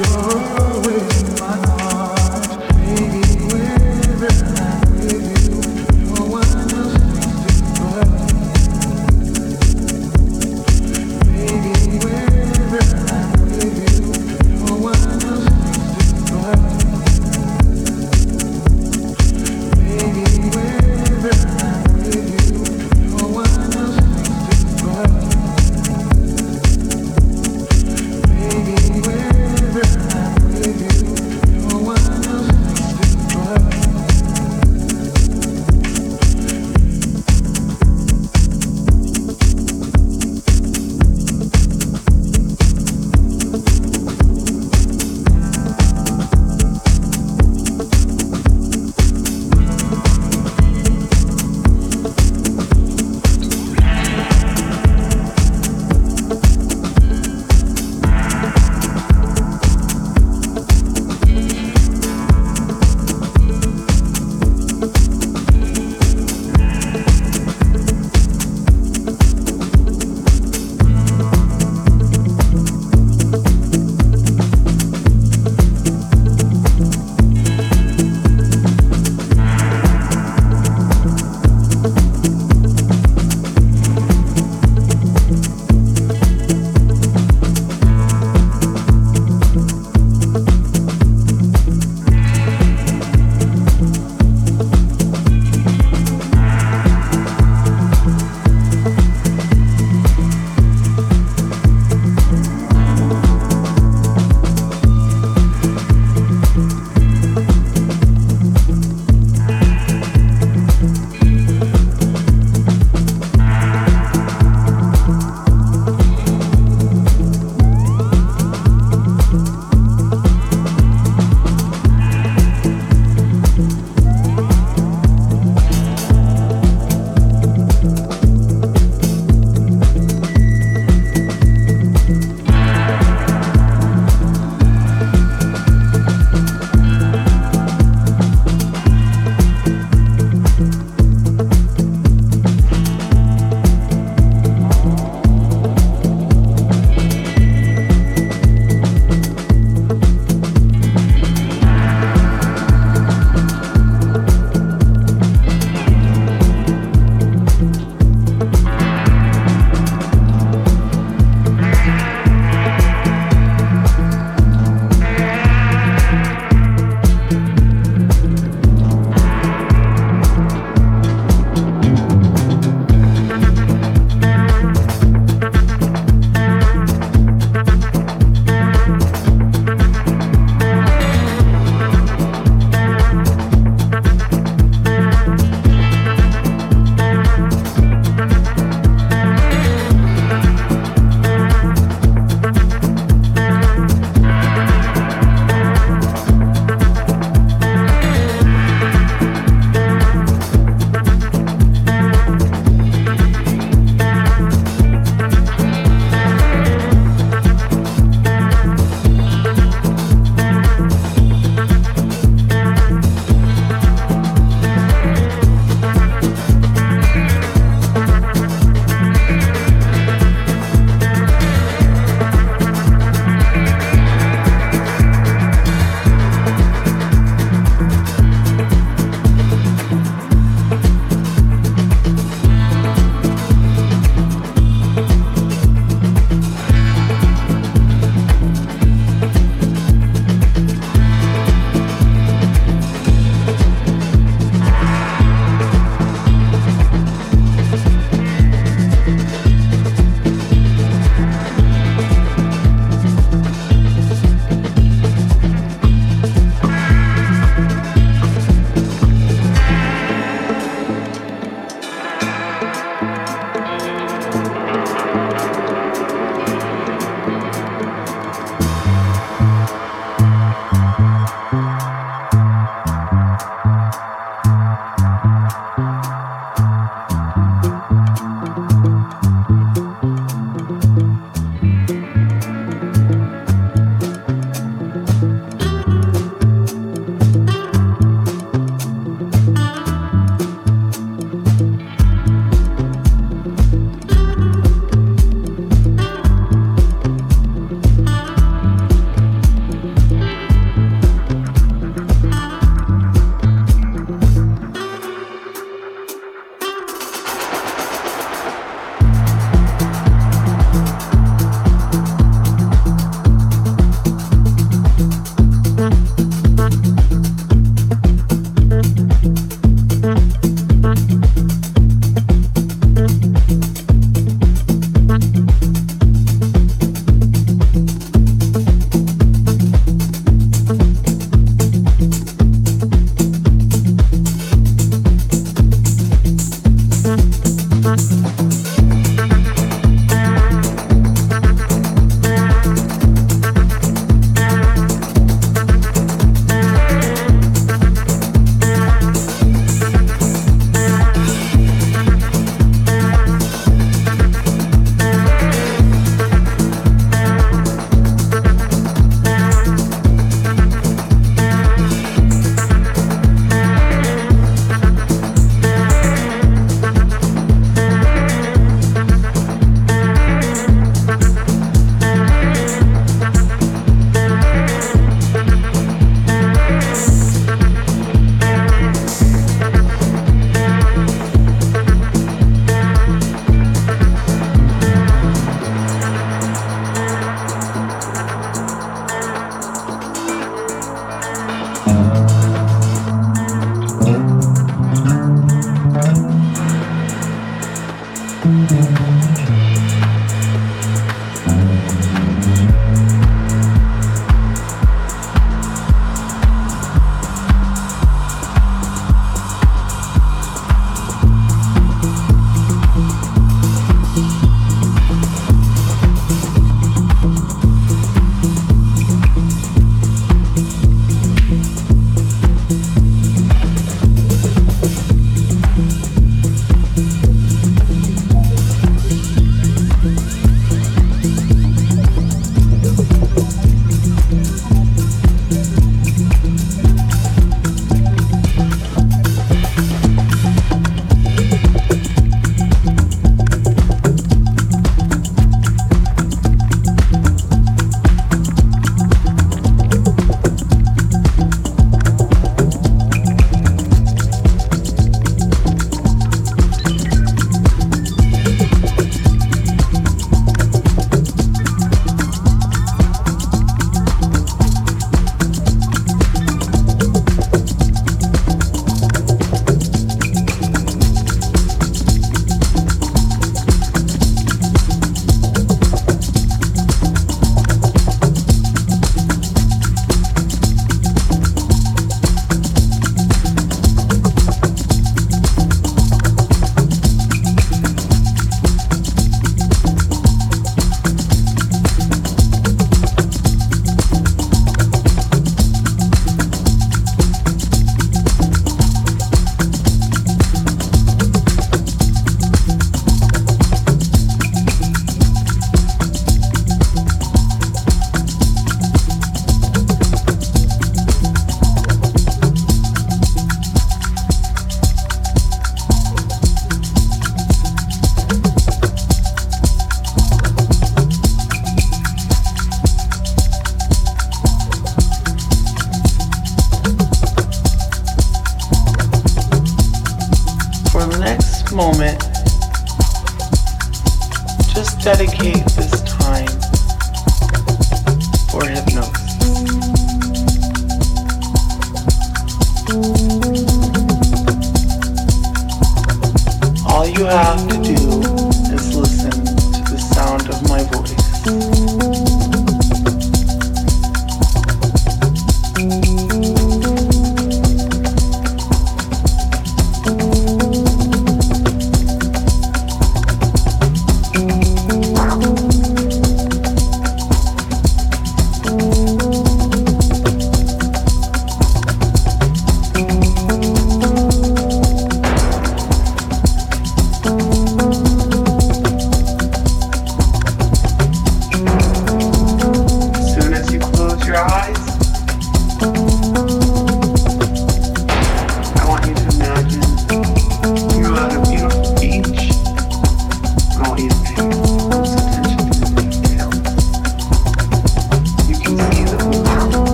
You're always.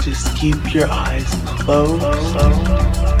Just keep your eyes closed.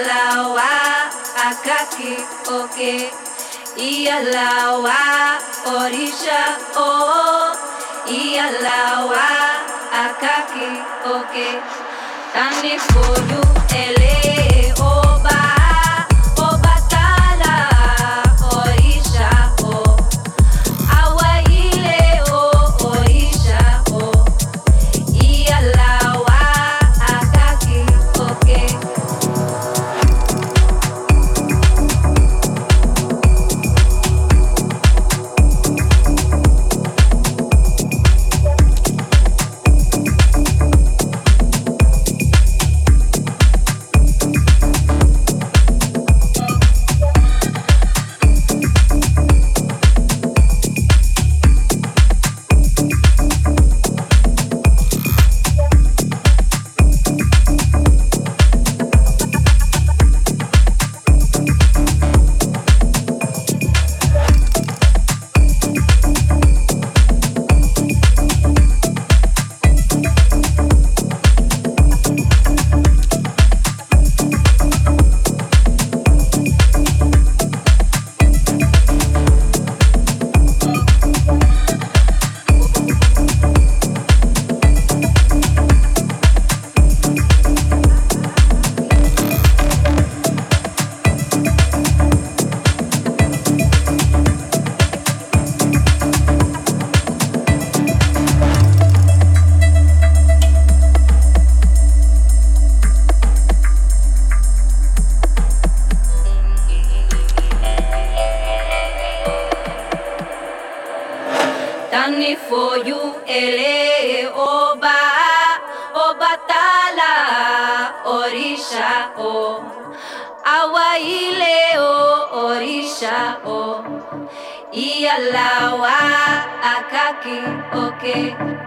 Iyalawa, Akaki, okay. Iyalawa, Orisha, oh, Iyalawa, Akaki, okay. Tani Fodu, Ele, Dani for you, ele oba, obatala, orisha o, awa ile o, orisha o, iyalawa akaki okay.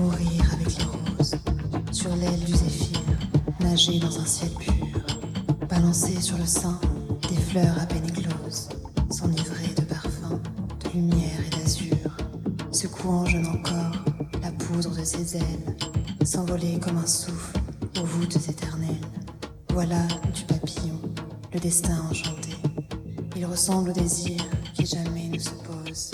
Mourir avec les roses, sur l'aile du zéphyr, nager dans un ciel pur, balancer sur le sein des fleurs à peine écloses, s'enivrer de parfums, de lumière et d'azur, secouant jeune encore la poudre de ses ailes, s'envoler comme un souffle aux voûtes éternelles. Voilà du papillon, le destin enchanté. Il ressemble au désir qui jamais ne se pose,